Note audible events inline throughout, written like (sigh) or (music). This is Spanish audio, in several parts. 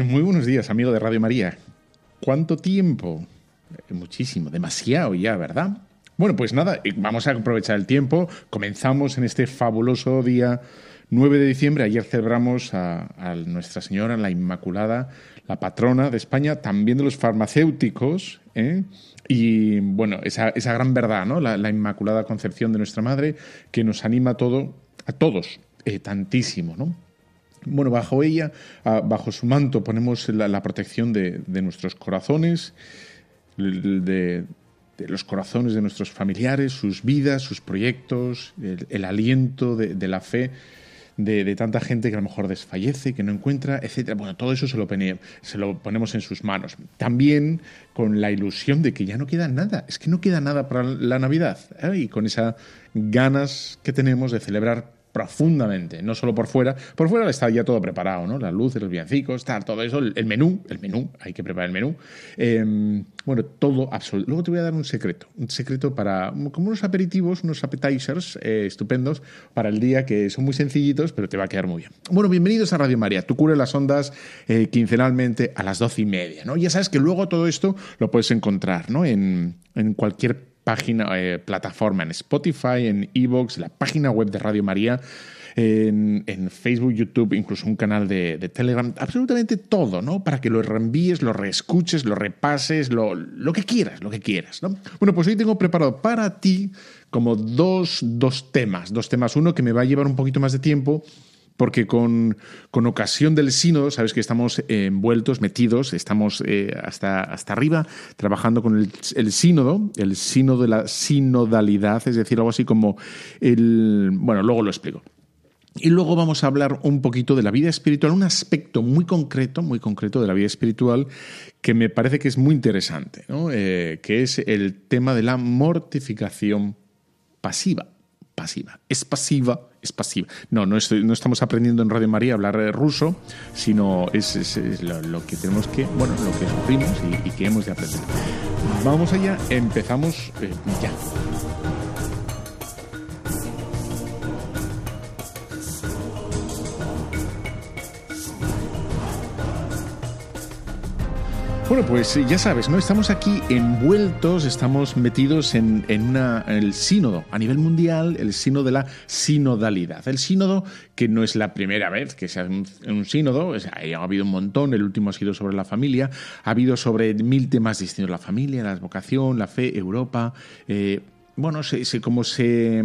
Pues muy buenos días, amigo de Radio María. ¿Cuánto tiempo? Eh, Muchísimo, demasiado ya, ¿verdad? Bueno, pues nada, eh, vamos a aprovechar el tiempo. Comenzamos en este fabuloso día 9 de diciembre. Ayer celebramos a, Nuestra Señora, la Inmaculada, la patrona de España, también de los farmacéuticos. ¿eh? Y bueno, esa, gran verdad, ¿no? La, la, Inmaculada Concepción de nuestra Madre, que nos anima a, todo, a todos tantísimo, ¿no? Bueno, bajo ella, bajo su manto, ponemos la, protección de, nuestros corazones, de, los corazones de nuestros familiares, sus vidas, sus proyectos, el, aliento de, la fe de, tanta gente que a lo mejor desfallece, que no encuentra, etc. Bueno, todo eso se lo, ponemos en sus manos. También con la ilusión de que ya no queda nada, es que no queda nada para la Navidad. Y con esas ganas que tenemos de celebrar profundamente, no solo por fuera. Por fuera está ya todo preparado, ¿no? Las luces, los villancicos, está todo eso, el, menú, el menú, hay que preparar el menú. Eh, bueno, todo absoluto. Luego te voy a dar un secreto, un secreto para, como unos aperitivos, unos appetizers eh, estupendos para el día que son muy sencillitos, pero te va a quedar muy bien. Bueno, bienvenidos a Radio María. Tú cura las ondas eh, quincenalmente a las doce y media, ¿no? Ya sabes que luego todo esto lo puedes encontrar, ¿no? En, en cualquier página, eh, plataforma, en Spotify, en Evox, la página web de Radio María, en, en Facebook, YouTube, incluso un canal de, Telegram, absolutamente todo, ¿no? Para que lo reenvíes, lo reescuches, lo repases, lo, lo que quieras, lo que quieras, ¿no? Bueno, pues hoy tengo preparado para ti como dos, dos temas, dos temas. Uno que me va a llevar un poquito más de tiempo porque con, con, ocasión del sínodo, sabes que estamos envueltos, metidos, estamos eh, hasta, hasta arriba trabajando con el, el, sínodo, el sínodo de la sinodalidad, es decir, algo así como el... Bueno, luego lo explico. Y luego vamos a hablar un poquito de la vida espiritual, un aspecto muy concreto, muy concreto de la vida espiritual que me parece que es muy interesante, ¿no? eh, que es el tema de la mortificación pasiva pasiva. Es pasiva, es pasiva. No, no, no, estamos aprendiendo en Radio María a hablar ruso, sino es, es, lo, que tenemos que, bueno, lo que sufrimos y, y, que hemos de aprender. Vamos allá, empezamos eh, ya. Bueno, pues ya sabes, ¿no? Estamos aquí envueltos, estamos metidos en, en, una, en, el sínodo a nivel mundial, el sínodo de la sinodalidad. El sínodo que no es la primera vez que se hace un, un sínodo, ha habido un montón, el último ha sido sobre la familia, ha habido sobre mil temas distintos, la familia, la vocación, la fe, Europa, eh, bueno, se, se, como se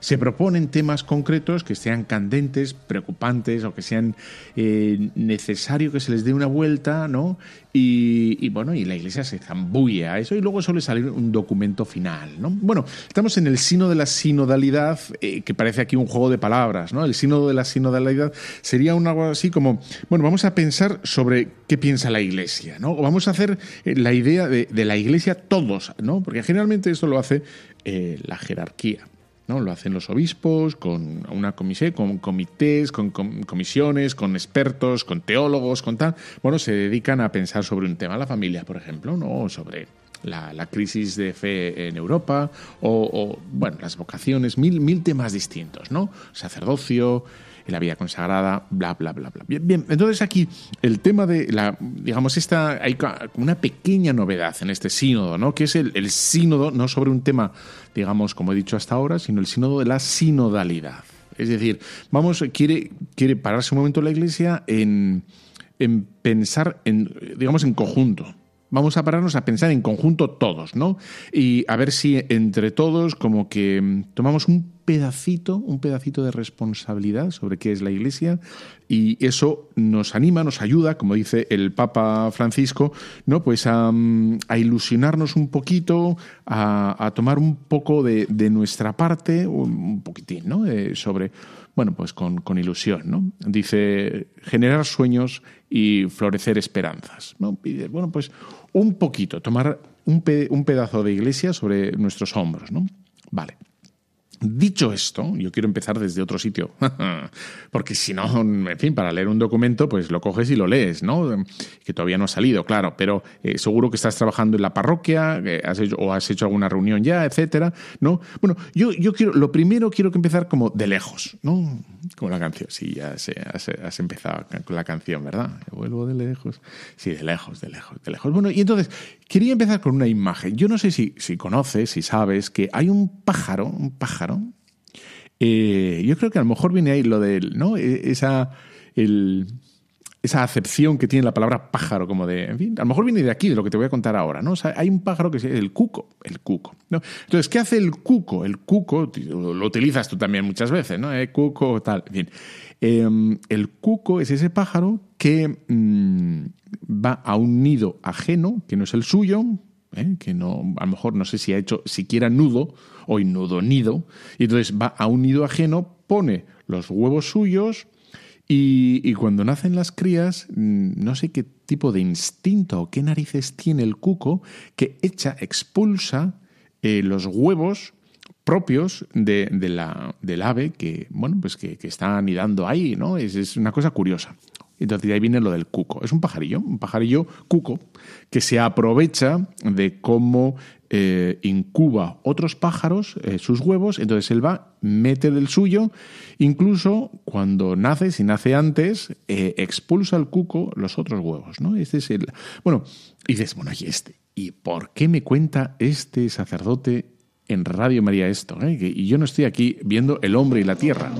se proponen temas concretos que sean candentes, preocupantes o que sean eh, necesario que se les dé una vuelta, ¿no? Y, bueno, y la Iglesia se zambulle a eso y luego suele salir un documento final, ¿no? Bueno, estamos en el sino de la sinodalidad, eh, que parece aquí un juego de palabras, ¿no? El sino de la sinodalidad sería un algo así como, bueno, vamos a pensar sobre qué piensa la Iglesia, ¿no? O vamos a hacer eh, la idea de, de la Iglesia todos, ¿no? Porque generalmente esto lo hace eh, la jerarquía. ¿No? Lo hacen los obispos con una con comités, con comisiones, con expertos, con teólogos, con tal. Bueno, se dedican a pensar sobre un tema, la familia, por ejemplo, ¿no? sobre la, la crisis de fe en Europa o, o, bueno, las vocaciones, mil, mil temas distintos, ¿no? Sacerdocio, la vida consagrada, bla, bla, bla, bla. Bien, bien, entonces aquí el tema de la, digamos, esta, hay una pequeña novedad en este sínodo, ¿no? Que es el, el sínodo, no sobre un tema, digamos, como he dicho hasta ahora, sino el sínodo de la sinodalidad. Es decir, vamos, quiere, quiere pararse un momento la Iglesia en, en pensar, en, digamos, en conjunto. Vamos a pararnos a pensar en conjunto todos, ¿no? Y a ver si entre todos como que tomamos un pedacito, un pedacito de responsabilidad sobre qué es la Iglesia y eso nos anima, nos ayuda, como dice el Papa Francisco, ¿no? Pues a, ilusionarnos un poquito, a, tomar un poco de, nuestra parte, un poquitín, ¿no? Sobre, bueno, pues con, ilusión, ¿no? Dice, generar sueños y florecer esperanzas, ¿no? bueno, pues un poquito, tomar un, un pedazo de iglesia sobre nuestros hombros, ¿no? Vale. Dicho esto, yo quiero empezar desde otro sitio, (laughs) porque si no, en fin, para leer un documento, pues lo coges y lo lees, ¿no? Que todavía no ha salido, claro, pero eh, seguro que estás trabajando en la parroquia, has hecho, o has hecho alguna reunión ya, etcétera, ¿no? Bueno, yo, quiero, lo primero quiero empezar como de lejos, ¿no? Como la canción, sí, ya sé, has, empezado con la canción, ¿verdad? Vuelvo de lejos, sí, de lejos, de lejos, de lejos. Bueno, y entonces, quería empezar con una imagen. Yo no sé si conoces, si sabes, que hay un pájaro, un pájaro, eh, yo creo que a lo mejor viene ahí lo de, ¿no? E, esa, esa acepción que tiene la palabra pájaro, como de, en fin, a lo mejor viene de aquí, de lo que te voy a contar ahora, ¿no? hay un pájaro que es el cuco, el cuco. Entonces, ¿qué hace el cuco? El cuco, lo utilizas tú también muchas veces, ¿no? Eh, cuco, tal, en. Em, el cuco es ese pájaro que mm, va a un nido ajeno, que no es el suyo, ¿eh? que no, a lo mejor no sé si ha hecho siquiera nudo o nudo nido, y entonces va a un nido ajeno, pone los huevos suyos y, cuando nacen las crías, mm, no sé qué tipo de instinto o qué narices tiene el cuco que echa, expulsa eh, los huevos propios de, la, del ave que, bueno, pues que, que, está anidando ahí, ¿no? Es, es una cosa curiosa. Entonces de ahí viene lo del cuco. Es un pajarillo, un pajarillo cuco, que se aprovecha de cómo eh, incuba otros pájaros eh, sus huevos, entonces él va, mete del suyo, incluso cuando nace, si nace antes, eh, expulsa al cuco los otros huevos, ¿no? Este es el... Bueno, y dices, bueno, y este, ¿y por qué me cuenta este sacerdote en Radio María esto? Y yo no estoy aquí viendo el hombre y la tierra.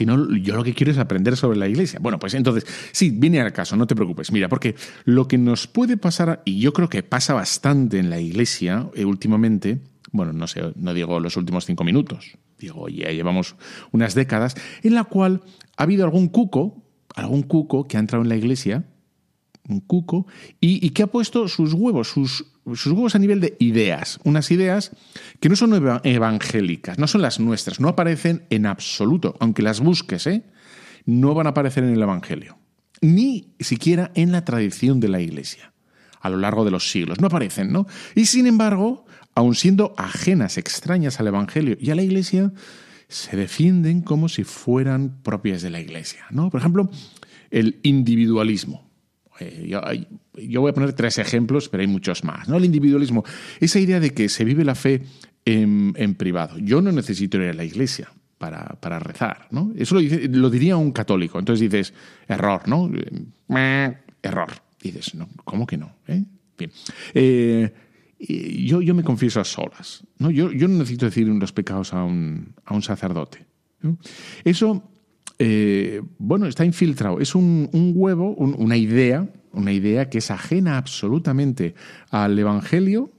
Sino yo lo que quiero es aprender sobre la iglesia. Bueno, pues entonces, sí, viene al caso, no te preocupes. Mira, porque lo que nos puede pasar, y yo creo que pasa bastante en la iglesia eh, últimamente, bueno, no sé, no digo los últimos cinco minutos, digo, ya llevamos unas décadas, en la cual ha habido algún cuco, algún cuco que ha entrado en la iglesia, un cuco, y, y que ha puesto sus huevos, sus sus huevos a nivel de ideas, unas ideas que no son evangélicas, no son las nuestras, no aparecen en absoluto, aunque las busques, ¿eh? no van a aparecer en el Evangelio, ni siquiera en la tradición de la Iglesia, a lo largo de los siglos, no aparecen, ¿no? Y sin embargo, aun siendo ajenas, extrañas al Evangelio y a la Iglesia, se defienden como si fueran propias de la Iglesia, ¿no? Por ejemplo, el individualismo. Eh, yo, voy a poner tres ejemplos, pero hay muchos más. ¿no? El individualismo, esa idea de que se vive la fe en, privado. Yo no necesito ir a la iglesia para, rezar. ¿no? Eso lo, lo, diría un católico. Entonces dices, error, ¿no? error. dices, no, ¿cómo que no? ¿Eh? Bien. Eh, yo, yo me confieso a solas. ¿no? Yo, yo no necesito decir los pecados a un, a un sacerdote. Eso eh, bueno, está infiltrado. Es un, huevo, una idea, una idea que es ajena absolutamente al Evangelio,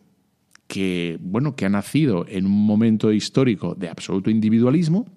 que, bueno, que ha nacido en un momento histórico de absoluto individualismo,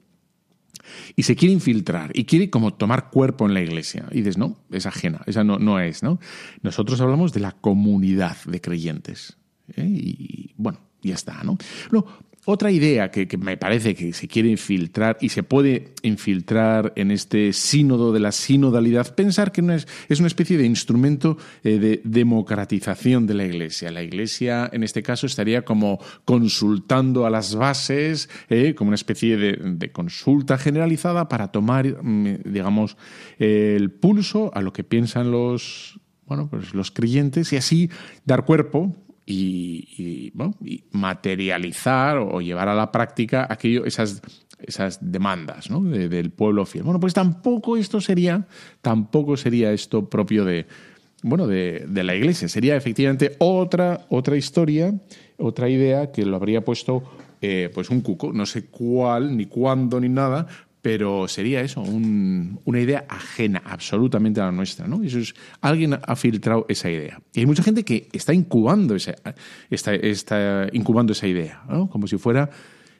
y se quiere infiltrar y quiere como tomar cuerpo en la iglesia. Y dices, no, es ajena, esa no, no es, ¿no? Nosotros hablamos de la comunidad de creyentes. ¿eh? Y bueno, ya está, ¿no? no otra idea que, me parece que se quiere infiltrar y se puede infiltrar en este sínodo de la sinodalidad, pensar que no es, una especie de instrumento eh, de democratización de la Iglesia. La Iglesia, en este caso, estaría como consultando a las bases, eh, como una especie de, consulta generalizada para tomar, mm, digamos, el pulso a lo que piensan los, bueno, pues los creyentes y así dar cuerpo y, materializar o llevar a la práctica aquello, esas, esas demandas del pueblo fiel. Bueno, pues tampoco esto sería, tampoco sería esto propio de, bueno, de, de, la Iglesia. Sería efectivamente otra, otra historia, otra idea que lo habría puesto eh, pues un cuco, no sé cuál, ni cuándo, ni nada, pero sería eso, una idea ajena absolutamente a la nuestra, ¿no? Eso es, alguien ha filtrado esa idea. Y hay mucha gente que está incubando esa, está, está incubando esa idea, ¿no? Como si fuera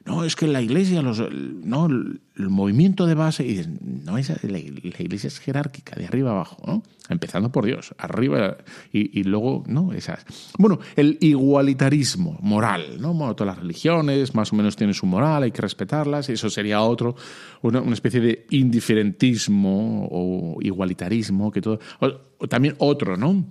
no, es que la iglesia, los, no, el, movimiento de base, y no, es, la, iglesia es jerárquica, de arriba abajo, ¿no? Empezando por Dios, arriba y, luego, ¿no? Esas. Bueno, el igualitarismo moral, ¿no? Bueno, todas las religiones más o menos tienen su moral, hay que respetarlas, eso sería otro, una, especie de indiferentismo o igualitarismo, que todo. o también otro, ¿no?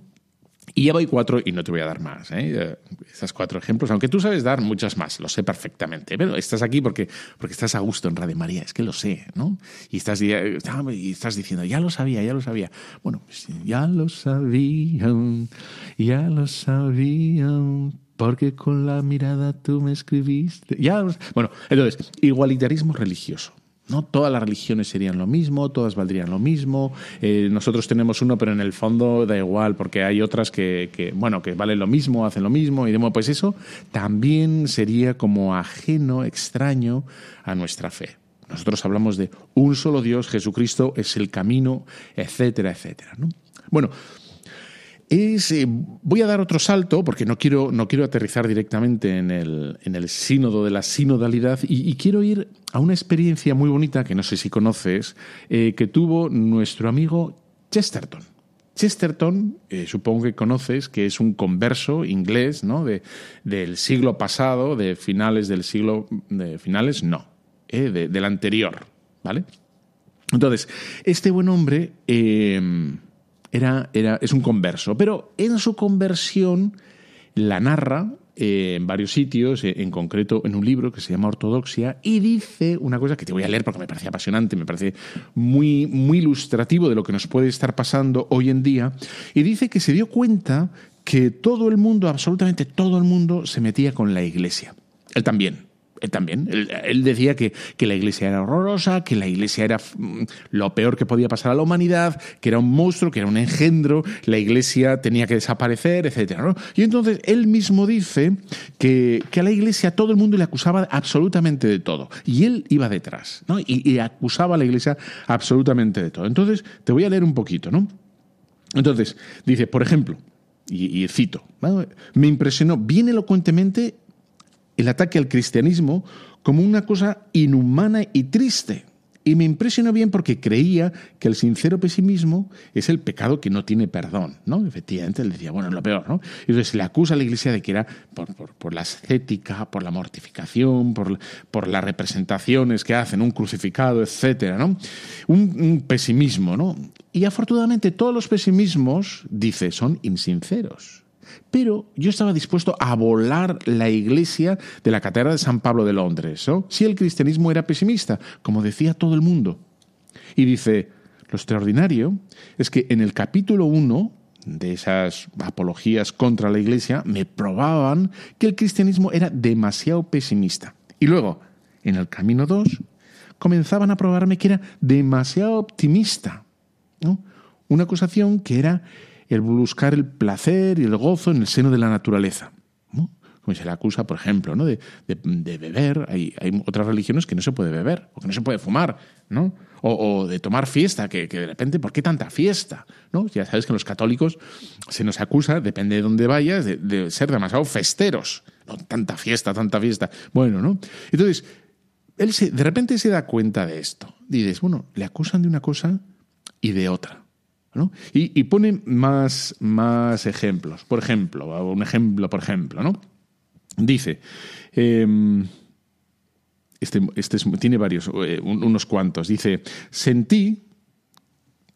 Y ya voy cuatro y no te voy a dar más. ¿eh? Estos cuatro ejemplos, aunque tú sabes dar muchas más, lo sé perfectamente. Pero estás aquí porque, porque estás a gusto en Radio María, es que lo sé, ¿no? Y estás, y estás diciendo, ya lo sabía, ya lo sabía. Bueno, pues, ya lo sabían, ya lo sabían, porque con la mirada tú me escribiste. Ya, bueno, entonces, igualitarismo religioso. ¿No? Todas las religiones serían lo mismo, todas valdrían lo mismo. Eh, nosotros tenemos uno, pero en el fondo da igual, porque hay otras que, bueno, que valen lo mismo, hacen lo mismo, y demás. Pues eso también sería como ajeno, extraño a nuestra fe. Nosotros hablamos de un solo Dios, Jesucristo es el camino, etcétera, etcétera. Bueno, es, eh, voy a dar otro salto, porque no quiero, no quiero aterrizar directamente en el, en el sínodo de la sinodalidad, y, quiero ir a una experiencia muy bonita, que no sé si conoces, eh, que tuvo nuestro amigo Chesterton. Chesterton, eh, supongo que conoces, que es un converso inglés ¿no? de, del siglo pasado, de finales del siglo... De finales, no, del anterior, ¿vale? Entonces, este buen hombre era, era, es un converso, pero en su conversión la narra eh, en varios sitios, eh, en concreto en un libro que se llama Ortodoxia, y dice una cosa que te voy a leer porque me parece apasionante, me parece muy, muy ilustrativo de lo que nos puede estar pasando hoy en día, y dice que se dio cuenta que todo el mundo, absolutamente todo el mundo, se metía con la iglesia. Él también él también. Él, decía que, que, la iglesia era horrorosa, que la iglesia era mm, lo peor que podía pasar a la humanidad, que era un monstruo, que era un engendro, la iglesia tenía que desaparecer, etc. Y entonces él mismo dice que, que, a la iglesia todo el mundo le acusaba absolutamente de todo. Y él iba detrás, ¿no? Y, acusaba a la iglesia absolutamente de todo. Entonces, te voy a leer un poquito, ¿no? Entonces, dice, por ejemplo, y cito, me impresionó bien elocuentemente el ataque al cristianismo como una cosa inhumana y triste. Y me impresionó bien porque creía que el sincero pesimismo es el pecado que no tiene perdón, ¿no? Efectivamente, él decía, bueno, es lo peor, ¿no? Y entonces le acusa a la iglesia de que era por, la ascética, por la mortificación, por, por, las representaciones que hacen, un crucificado, etcétera, ¿no? Un, un pesimismo, ¿no? Y afortunadamente todos los pesimismos, dice, son insinceros. Pero yo estaba dispuesto a volar la iglesia de la Catedral de San Pablo de Londres, si el cristianismo era pesimista, como decía todo el mundo. Y dice, lo extraordinario es que en el capítulo 1 de esas apologías contra la iglesia me probaban que el cristianismo era demasiado pesimista. Y luego, en el camino 2, comenzaban a probarme que era demasiado optimista. Una acusación que era el buscar el placer y el gozo en el seno de la naturaleza. Como se le acusa, por ejemplo, ¿no? de, beber. Hay, otras religiones que no se puede beber o que no se puede fumar, ¿no? O, de tomar fiesta, que, de repente, ¿por qué tanta fiesta? ¿no? Ya sabes que los católicos se nos acusa, depende de dónde vayas, de, ser demasiado festeros. ¿no? Tanta fiesta, tanta fiesta. Bueno, ¿no? Entonces, él se, de repente se da cuenta de esto. Dices, bueno, le acusan de una cosa y de otra. Y, pone más, más ejemplos. Por ejemplo, un ejemplo, por ejemplo, ¿no? Dice, em, este, este tiene varios, eh, unos cuantos. Dice, sentí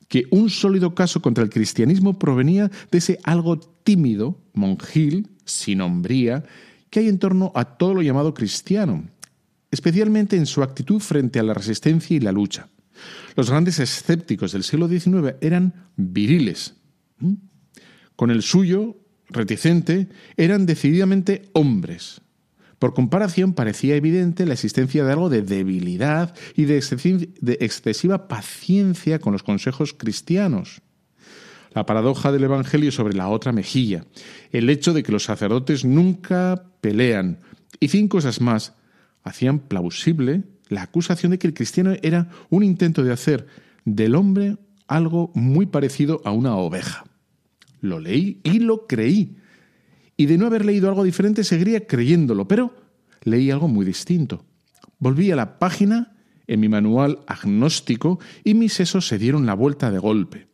que un sólido caso contra el cristianismo provenía de ese algo tímido, monjil, sin hombría, que hay en torno a todo lo llamado cristiano, especialmente en su actitud frente a la resistencia y la lucha. Los grandes escépticos del siglo XIX eran viriles. Con el suyo, reticente, eran decididamente hombres. Por comparación, parecía evidente la existencia de algo de debilidad y de, excesiva paciencia con los consejos cristianos. la paradoja del Evangelio sobre la otra mejilla, el hecho de que los sacerdotes nunca pelean y cinco cosas más hacían plausible la acusación de que el cristiano era un intento de hacer del hombre algo muy parecido a una oveja. Lo leí y lo creí. Y de no haber leído algo diferente seguiría creyéndolo, pero leí algo muy distinto. Volví a la página en mi manual agnóstico y mis sesos se dieron la vuelta de golpe.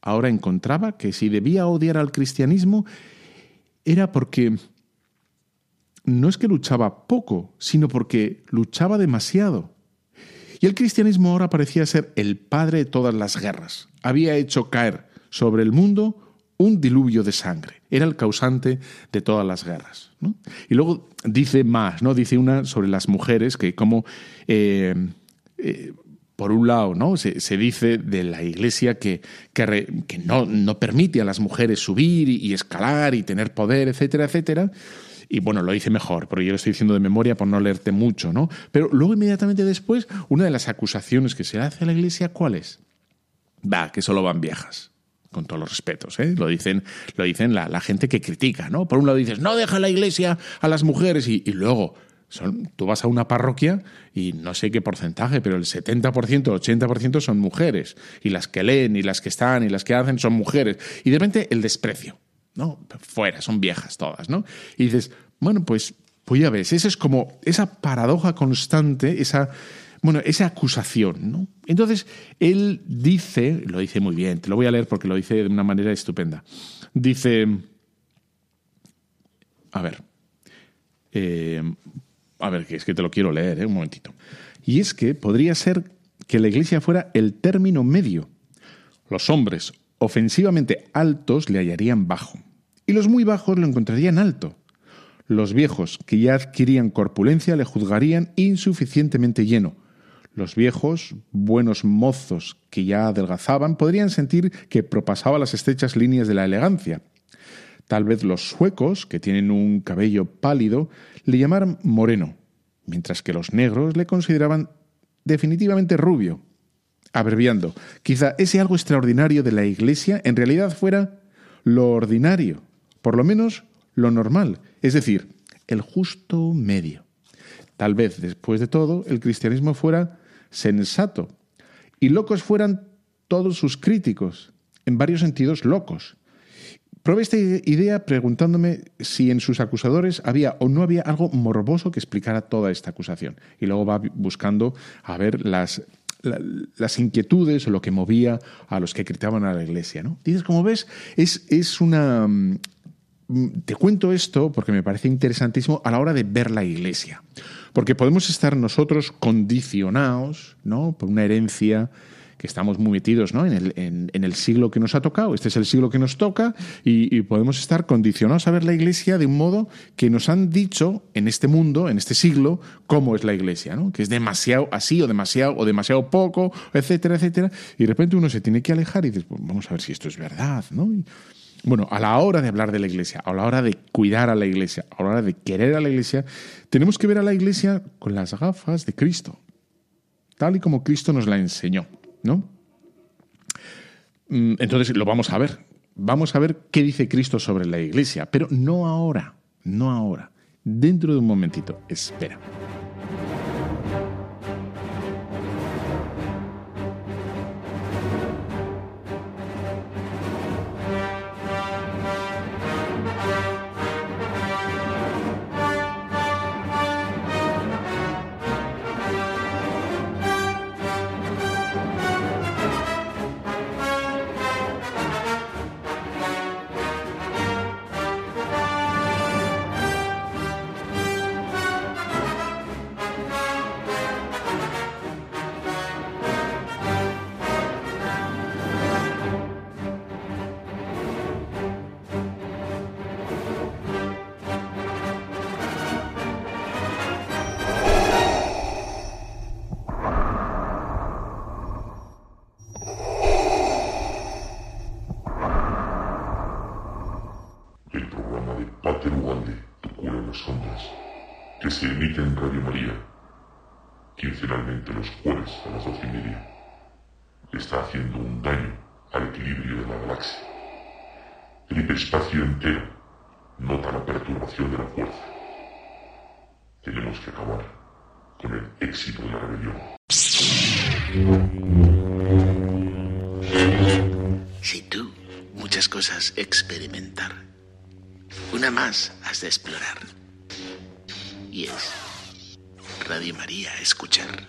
Ahora encontraba que si debía odiar al cristianismo era porque no es que luchaba poco, sino porque luchaba demasiado. Y el cristianismo ahora parecía ser el padre de todas las guerras. Había hecho caer sobre el mundo un diluvio de sangre. Era el causante de todas las guerras. Y luego dice más, ¿no? Dice una sobre las mujeres, que como, eh, eh, por un lado, ¿no? Se, dice de la Iglesia que, que, no, no, permite a las mujeres subir y, escalar y tener poder, etcétera, etcétera. Y bueno, lo dice mejor, porque yo lo estoy diciendo de memoria por no leerte mucho, ¿no? Pero luego, inmediatamente después, una de las acusaciones que se hace a la Iglesia, ¿cuál es? Va, que solo van viejas con todos los respetos, ¿eh? lo dicen, lo dicen la, gente que critica, ¿no? Por un lado dices, no deja la iglesia a las mujeres y, luego son, tú vas a una parroquia y no sé qué porcentaje, pero el 70%, 80% son mujeres. Y las que leen, y las que están, y las que hacen son mujeres. Y de repente el desprecio, ¿no? Fuera, son viejas todas, ¿no? Y dices, bueno, pues, pues ya ves, esa es como esa paradoja constante, esa bueno, esa acusación, ¿no? Entonces, él dice, lo dice muy bien, te lo voy a leer porque lo dice de una manera estupenda. Dice, a ver, eh, a ver, que es que te lo quiero leer, ¿eh? un momentito. Y es que podría ser que la iglesia fuera el término medio. Los hombres ofensivamente altos le hallarían bajo y los muy bajos lo encontrarían alto. Los viejos que ya adquirían corpulencia le juzgarían insuficientemente lleno los viejos, buenos mozos que ya adelgazaban, podrían sentir que propasaba las estrechas líneas de la elegancia. Tal vez los suecos, que tienen un cabello pálido, le llamaran moreno, mientras que los negros le consideraban definitivamente rubio. Abreviando, quizá ese algo extraordinario de la Iglesia en realidad fuera lo ordinario, por lo menos lo normal, es decir, el justo medio. Tal vez, después de todo, el cristianismo fuera sensato. Y locos fueran todos sus críticos, en varios sentidos locos. Probé esta idea preguntándome si en sus acusadores había o no había algo morboso que explicara toda esta acusación. Y luego va buscando a ver las, las inquietudes o lo que movía a los que criticaban a la iglesia. ¿no? Dices, como ves, es, es una... Mm, te cuento esto porque me parece interesantísimo a la hora de ver la iglesia. Porque podemos estar nosotros condicionados ¿no? por una herencia que estamos muy metidos en, el, siglo que nos ha tocado. Este es el siglo que nos toca y, podemos estar condicionados a ver la Iglesia de un modo que nos han dicho en este mundo, en este siglo, cómo es la Iglesia, ¿no? que es demasiado así o demasiado o demasiado poco, etcétera, etcétera. Y de repente uno se tiene que alejar y dice, pues vamos a ver si esto es verdad. ¿no? Bueno, a la hora de hablar de la iglesia, a la hora de cuidar a la iglesia, a la hora de querer a la iglesia, tenemos que ver a la iglesia con las gafas de Cristo, tal y como Cristo nos la enseñó, ¿no? Mm, entonces lo vamos a ver. Vamos a ver qué dice Cristo sobre la iglesia, pero no ahora, no ahora. Dentro de un momentito, espera. Entero nota la perturbación de la fuerza. Tenemos que acabar con el éxito de la rebelión. Si tú, muchas cosas experimentar. Una más has de explorar. Y es Radio María escuchar.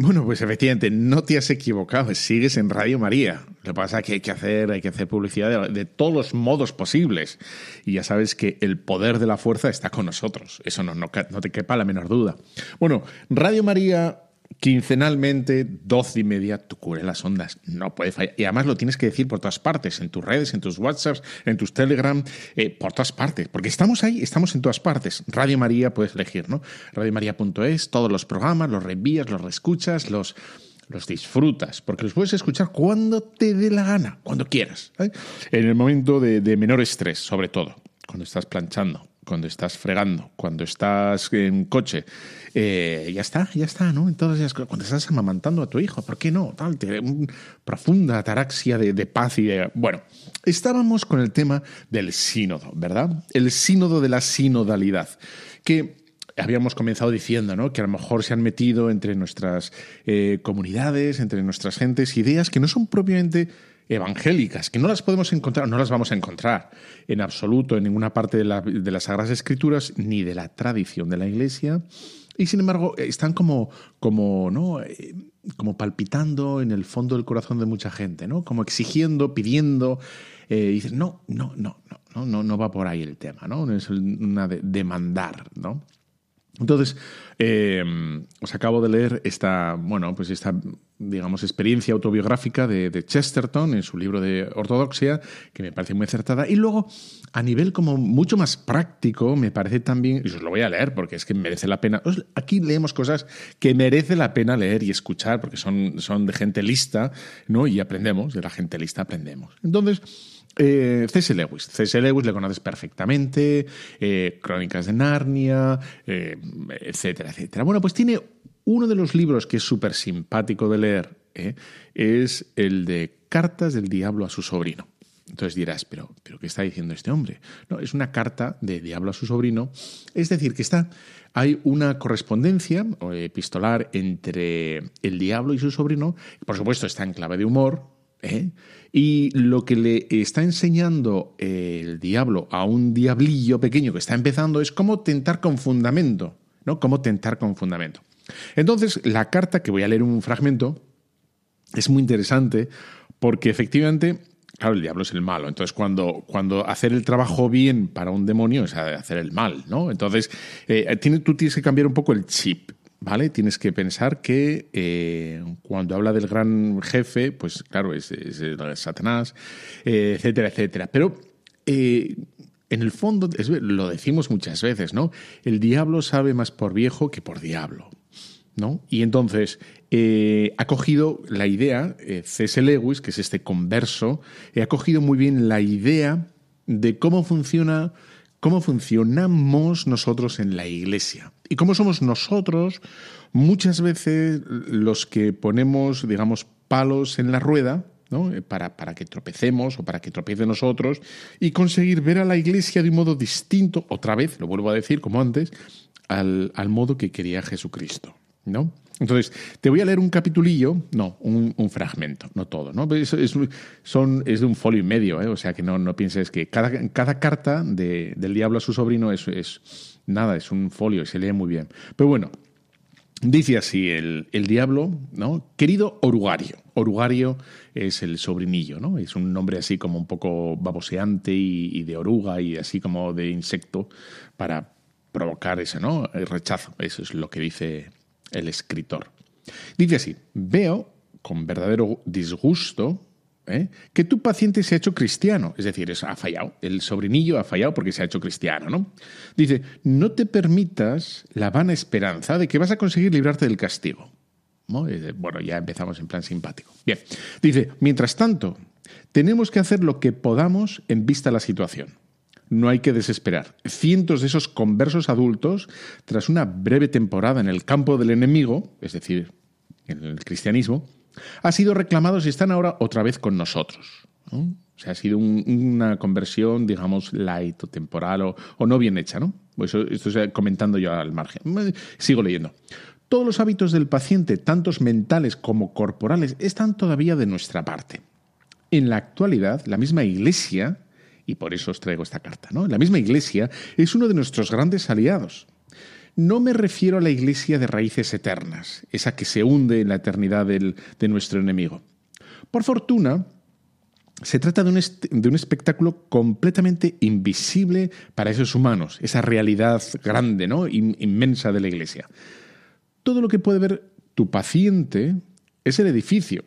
Bueno, pues efectivamente, no te has equivocado, sigues en Radio María. Lo que pasa es que hay que hacer, hay que hacer publicidad de, todos los modos posibles. Y ya sabes que el poder de la fuerza está con nosotros. Eso no te quepa la menor duda. Bueno, Radio María quincenalmente, doce y media, tu cubre las ondas. No puede fallar. Y además lo tienes que decir por todas partes, en tus redes, en tus WhatsApps, en tus Telegram, eh, por todas partes. Porque estamos ahí, estamos en todas partes. Radio María puedes elegir, ¿no? Radiomaria.es, todos los programas, los reenvías, los reescuchas, los los disfrutas, porque los puedes escuchar cuando te dé la gana, cuando quieras. ¿eh? En el momento de, de menor estrés, sobre todo, cuando estás planchando, cuando estás fregando, cuando estás en coche, eh, ya está, ya está, ¿no? Entonces, cuando estás amamantando a tu hijo, ¿por qué no? Tal, una profunda ataraxia de, de paz y de... Bueno, estábamos con el tema del sínodo, ¿verdad? El sínodo de la sinodalidad, que habíamos comenzado diciendo, ¿no? Que a lo mejor se han metido entre nuestras eh, comunidades, entre nuestras gentes, ideas que no son propiamente evangélicas, que no las podemos encontrar, no las vamos a encontrar en absoluto en ninguna parte de, de las Sagradas Escrituras ni de la tradición de la Iglesia, y sin embargo están como, como, ¿no? como palpitando en el fondo del corazón de mucha gente, ¿no? como exigiendo, pidiendo, eh, y dices, no, no, no, no, no, no va por ahí el tema, ¿no? es una de demandar, ¿no? Entonces, eh, os acabo de leer esta, bueno, pues esta, digamos, experiencia autobiográfica de, de, Chesterton en su libro de Ortodoxia, que me parece muy acertada. Y luego, a nivel como mucho más práctico, me parece también, y os lo voy a leer porque es que merece la pena. Aquí leemos cosas que merece la pena leer y escuchar porque son, son de gente lista, ¿no? Y aprendemos, de la gente lista aprendemos. Entonces, eh, C.S. Lewis. C.S. Lewis le conoces perfectamente, eh, Crónicas de Narnia, eh, etcétera, etcétera. Bueno, pues tiene uno de los libros que es súper simpático de leer, ¿eh? es el de Cartas del Diablo a su sobrino. Entonces dirás, pero, pero ¿qué está diciendo este hombre? No, es una carta de Diablo a su sobrino. Es decir, que está, hay una correspondencia epistolar entre el diablo y su sobrino. Por supuesto, está en clave de humor, ¿Eh? Y lo que le está enseñando el diablo a un diablillo pequeño que está empezando es cómo tentar con fundamento, ¿no? Cómo tentar con fundamento. Entonces, la carta, que voy a leer un fragmento, es muy interesante porque efectivamente, claro, el diablo es el malo. Entonces, cuando, cuando hacer el trabajo bien para un demonio es hacer el mal, ¿no? Entonces, eh, tiene, tú tienes que cambiar un poco el chip. ¿Vale? Tienes que pensar que eh, cuando habla del gran jefe, pues claro, es, Satanás, eh, etcétera, etcétera. Pero eh, en el fondo, es, lo decimos muchas veces, ¿no? El diablo sabe más por viejo que por diablo. ¿No? Y entonces ha cogido la idea, eh, C.S. Lewis, que es este converso, ha cogido muy bien la idea de cómo funciona cómo funcionamos nosotros en la iglesia y cómo somos nosotros muchas veces los que ponemos, digamos, palos en la rueda ¿no? para, para que tropecemos o para que tropiece nosotros y conseguir ver a la iglesia de un modo distinto, otra vez, lo vuelvo a decir como antes, al, al modo que quería Jesucristo. ¿no? Entonces, te voy a leer un capitulillo, no, un, fragmento, no todo, ¿no? Es, es, son, es de un folio y medio, ¿eh? o sea que no, pienses que cada, carta de, del diablo a su sobrino es, es, nada, es un folio y se lee muy bien. Pero bueno, dice así el, el diablo, ¿no? Querido orugario, orugario es el sobrinillo, ¿no? Es un nombre así como un poco baboseante y, y de oruga y así como de insecto para provocar ese, ¿no? El rechazo, eso es lo que dice el escritor. Dice así, veo con verdadero disgusto ¿eh? que tu paciente se ha hecho cristiano, es decir, ha fallado, el sobrinillo ha fallado porque se ha hecho cristiano, ¿no? Dice, no te permitas la vana esperanza de que vas a conseguir librarte del castigo. Bueno, ya empezamos en plan simpático. Bien, dice, mientras tanto, tenemos que hacer lo que podamos en vista de la situación. No hay que desesperar. Cientos de esos conversos adultos, tras una breve temporada en el campo del enemigo, es decir, en el cristianismo, han sido reclamados y están ahora otra vez con nosotros. O sea, ha sido una conversión, digamos, light o temporal o, no bien hecha, ¿no? Pues esto estoy comentando yo al margen. Sigo leyendo. Todos los hábitos del paciente, tantos mentales como corporales, están todavía de nuestra parte. En la actualidad, la misma Iglesia, y por eso os traigo esta carta, ¿no? La misma Iglesia es uno de nuestros grandes aliados. No me refiero a la iglesia de raíces eternas, esa que se hunde en la eternidad de nuestro enemigo. Por fortuna, se trata de un, espectáculo completamente invisible para esos humanos, esa realidad grande, ¿no? inmensa de la iglesia. Todo lo que puede ver tu paciente es el edificio,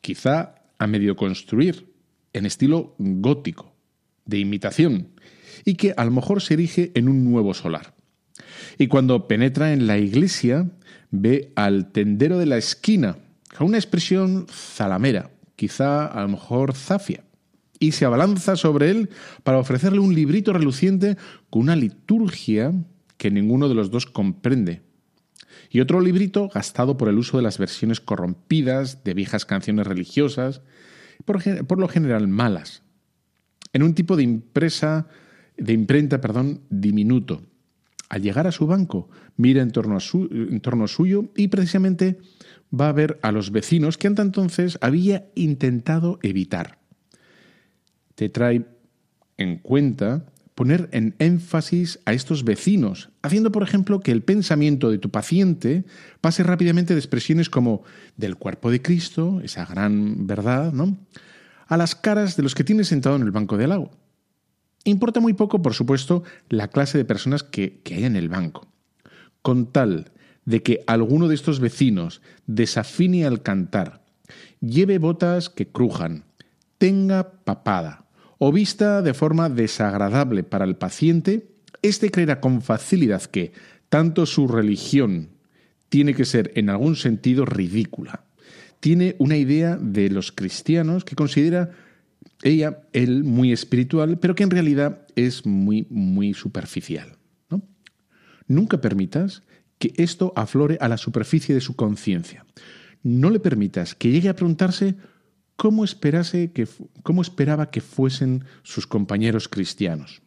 quizá a medio construir, en estilo gótico, de imitación, y que a lo mejor se erige en un nuevo solar. Y cuando penetra en la iglesia, ve al tendero de la esquina, con una expresión zalamera, quizá a lo mejor zafia, y se abalanza sobre él para ofrecerle un librito reluciente con una liturgia que ninguno de los dos comprende. Y otro librito gastado por el uso de las versiones corrompidas de viejas canciones religiosas, por, por lo general malas, en un tipo de impresa, de imprenta, perdón, diminuto, al llegar a su banco, mira en torno, a su, en torno suyo y precisamente va a ver a los vecinos que hasta entonces había intentado evitar. Te trae en cuenta poner en énfasis a estos vecinos, haciendo por ejemplo que el pensamiento de tu paciente pase rápidamente de expresiones como del cuerpo de Cristo, esa gran verdad, ¿no? A las caras de los que tienes sentado en el banco de al lado. Importa muy poco, por supuesto, la clase de personas que, que hay en el banco. Con tal de que alguno de estos vecinos desafine al cantar, lleve botas que crujan, tenga papada o vista de forma desagradable para el paciente, éste creerá con facilidad que tanto su religión tiene que ser en algún sentido ridícula. Tiene una idea de los cristianos que considera ella, él, muy espiritual, pero que en realidad es muy, muy superficial. ¿no? Nunca permitas que esto aflore a la superficie de su conciencia. No le permitas que llegue a preguntarse cómo, esperase que, cómo esperaba que fuesen sus compañeros cristianos.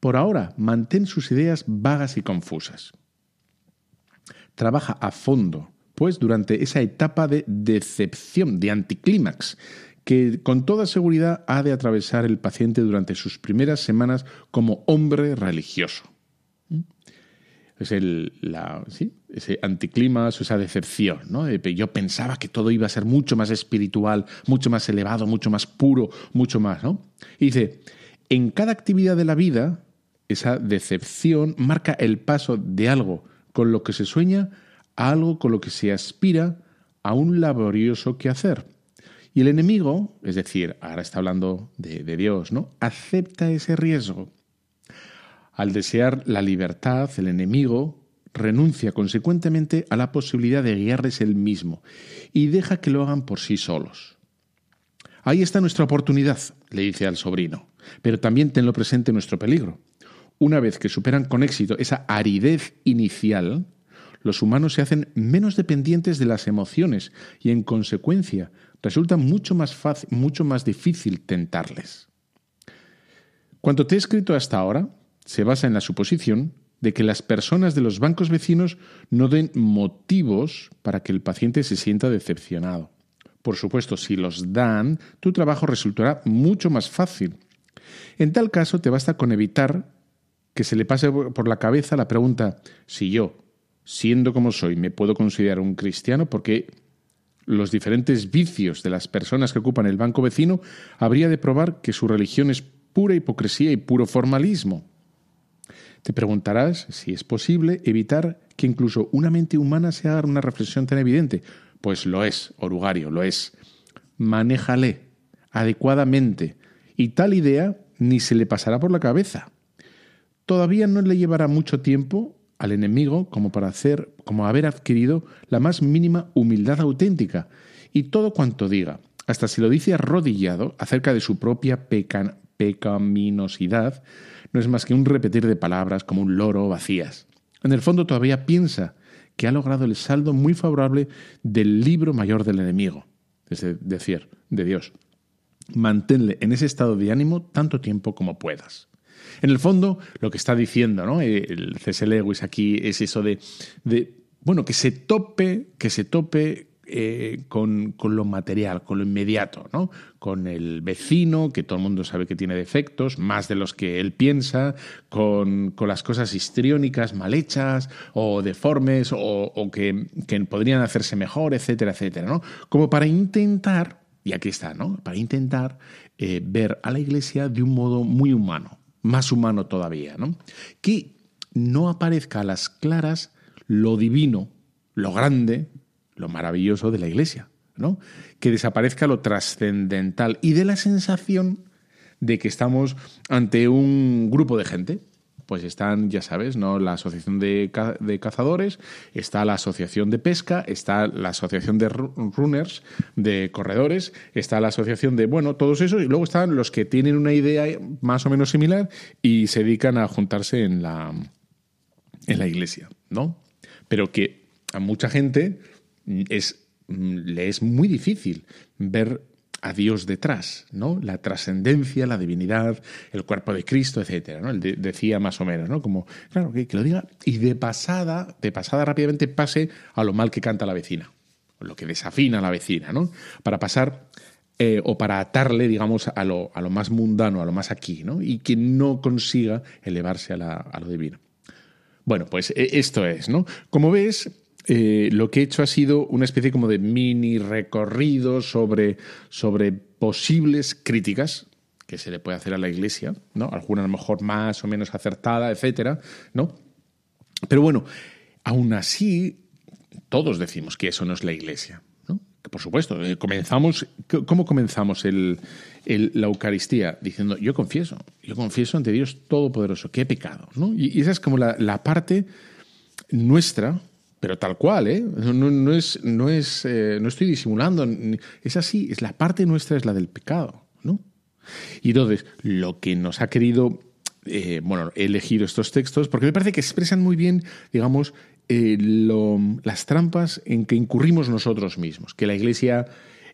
Por ahora, mantén sus ideas vagas y confusas. Trabaja a fondo, pues, durante esa etapa de decepción, de anticlímax, que con toda seguridad ha de atravesar el paciente durante sus primeras semanas como hombre religioso. ¿Mm? Es el, la, ¿sí? ese anticlimax, esa decepción. ¿no? Yo pensaba que todo iba a ser mucho más espiritual, mucho más elevado, mucho más puro, mucho más. ¿no? Y dice, en cada actividad de la vida, esa decepción marca el paso de algo con lo que se sueña algo con lo que se aspira a un laborioso quehacer. Y el enemigo, es decir, ahora está hablando de, Dios, ¿no? Acepta ese riesgo. Al desear la libertad, el enemigo renuncia consecuentemente a la posibilidad de guiarles él mismo y deja que lo hagan por sí solos. Ahí está nuestra oportunidad, le dice al sobrino, pero también tenlo presente nuestro peligro. Una vez que superan con éxito esa aridez inicial, los humanos se hacen menos dependientes de las emociones y en consecuencia resulta mucho más, fácil, mucho más difícil tentarles. Cuanto te he escrito hasta ahora se basa en la suposición de que las personas de los bancos vecinos no den motivos para que el paciente se sienta decepcionado. Por supuesto, si los dan, tu trabajo resultará mucho más fácil. En tal caso, te basta con evitar que se le pase por la cabeza la pregunta si yo, siendo como soy, me puedo considerar un cristiano porque los diferentes vicios de las personas que ocupan el banco vecino, habría de probar que su religión es pura hipocresía y puro formalismo. Te preguntarás si es posible evitar que incluso una mente humana se haga una reflexión tan evidente. Pues lo es, Orugario, lo es. Manéjale, adecuadamente, y tal idea ni se le pasará por la cabeza. Todavía no le llevará mucho tiempo al enemigo como para hacer, como haber adquirido la más mínima humildad auténtica, y todo cuanto diga, hasta si lo dice arrodillado acerca de su propia pecaminosidad, no es más que un repetir de palabras como un loro vacías. En el fondo todavía piensa que ha logrado el saldo muy favorable del libro mayor del enemigo, es decir, de Dios. Manténle en ese estado de ánimo tanto tiempo como puedas. En el fondo, lo que está diciendo ¿no? el C.S. Lewis aquí es eso de, de, bueno, que se tope, que se tope eh, con, lo material, con lo inmediato, ¿no? Con el vecino, que todo el mundo sabe que tiene defectos, más de los que él piensa, con, las cosas histriónicas mal hechas o deformes o, que, podrían hacerse mejor, etcétera, etcétera, ¿no? Como para intentar, y aquí está, ¿no? Para intentar eh, ver a la iglesia de un modo muy humano, más humano todavía, ¿no? Que no aparezca a las claras lo divino, lo grande, lo maravilloso de la Iglesia, ¿no? Que desaparezca lo trascendental y de la sensación de que estamos ante un grupo de gente. Pues están, ya sabes, ¿no? La asociación de, cazadores, está la asociación de pesca, está la asociación de runners, de corredores, está la asociación de, bueno, todos esos, y luego están los que tienen una idea más o menos similar y se dedican a juntarse en la, en la iglesia, ¿no? Pero que a mucha gente es, le es muy difícil ver a Dios detrás, ¿no? La trascendencia, la divinidad, el cuerpo de Cristo, etcétera, ¿no? Él decía más o menos, ¿no? Como, claro, que, lo diga y de pasada, de pasada rápidamente pase a lo mal que canta la vecina, lo que desafina la vecina, ¿no? Para pasar eh, o para atarle, digamos, a lo, a lo, más mundano, a lo más aquí, ¿no? Y que no consiga elevarse a, a lo divino. Bueno, pues e, esto es, ¿no? Como ves, eh, lo que he hecho ha sido una especie como de mini recorrido sobre, sobre posibles críticas que se le puede hacer a la Iglesia, ¿no? Alguna a lo mejor más o menos acertada, etcétera, ¿no? Pero bueno, aún así, todos decimos que eso no es la Iglesia, ¿no? por supuesto, eh, comenzamos, ¿cómo comenzamos el, la Eucaristía? Diciendo, yo confieso, yo confieso ante Dios Todopoderoso que he pecado, ¿no? Y, esa es como la parte nuestra, pero tal cual, ¿eh? No, es, no, es, eh, no estoy disimulando, es así, es la parte nuestra, es la del pecado, ¿no? Y entonces, lo que nos ha querido, eh, bueno, he elegido estos textos porque me parece que expresan muy bien, digamos, eh, las trampas en que incurrimos nosotros mismos, que la Iglesia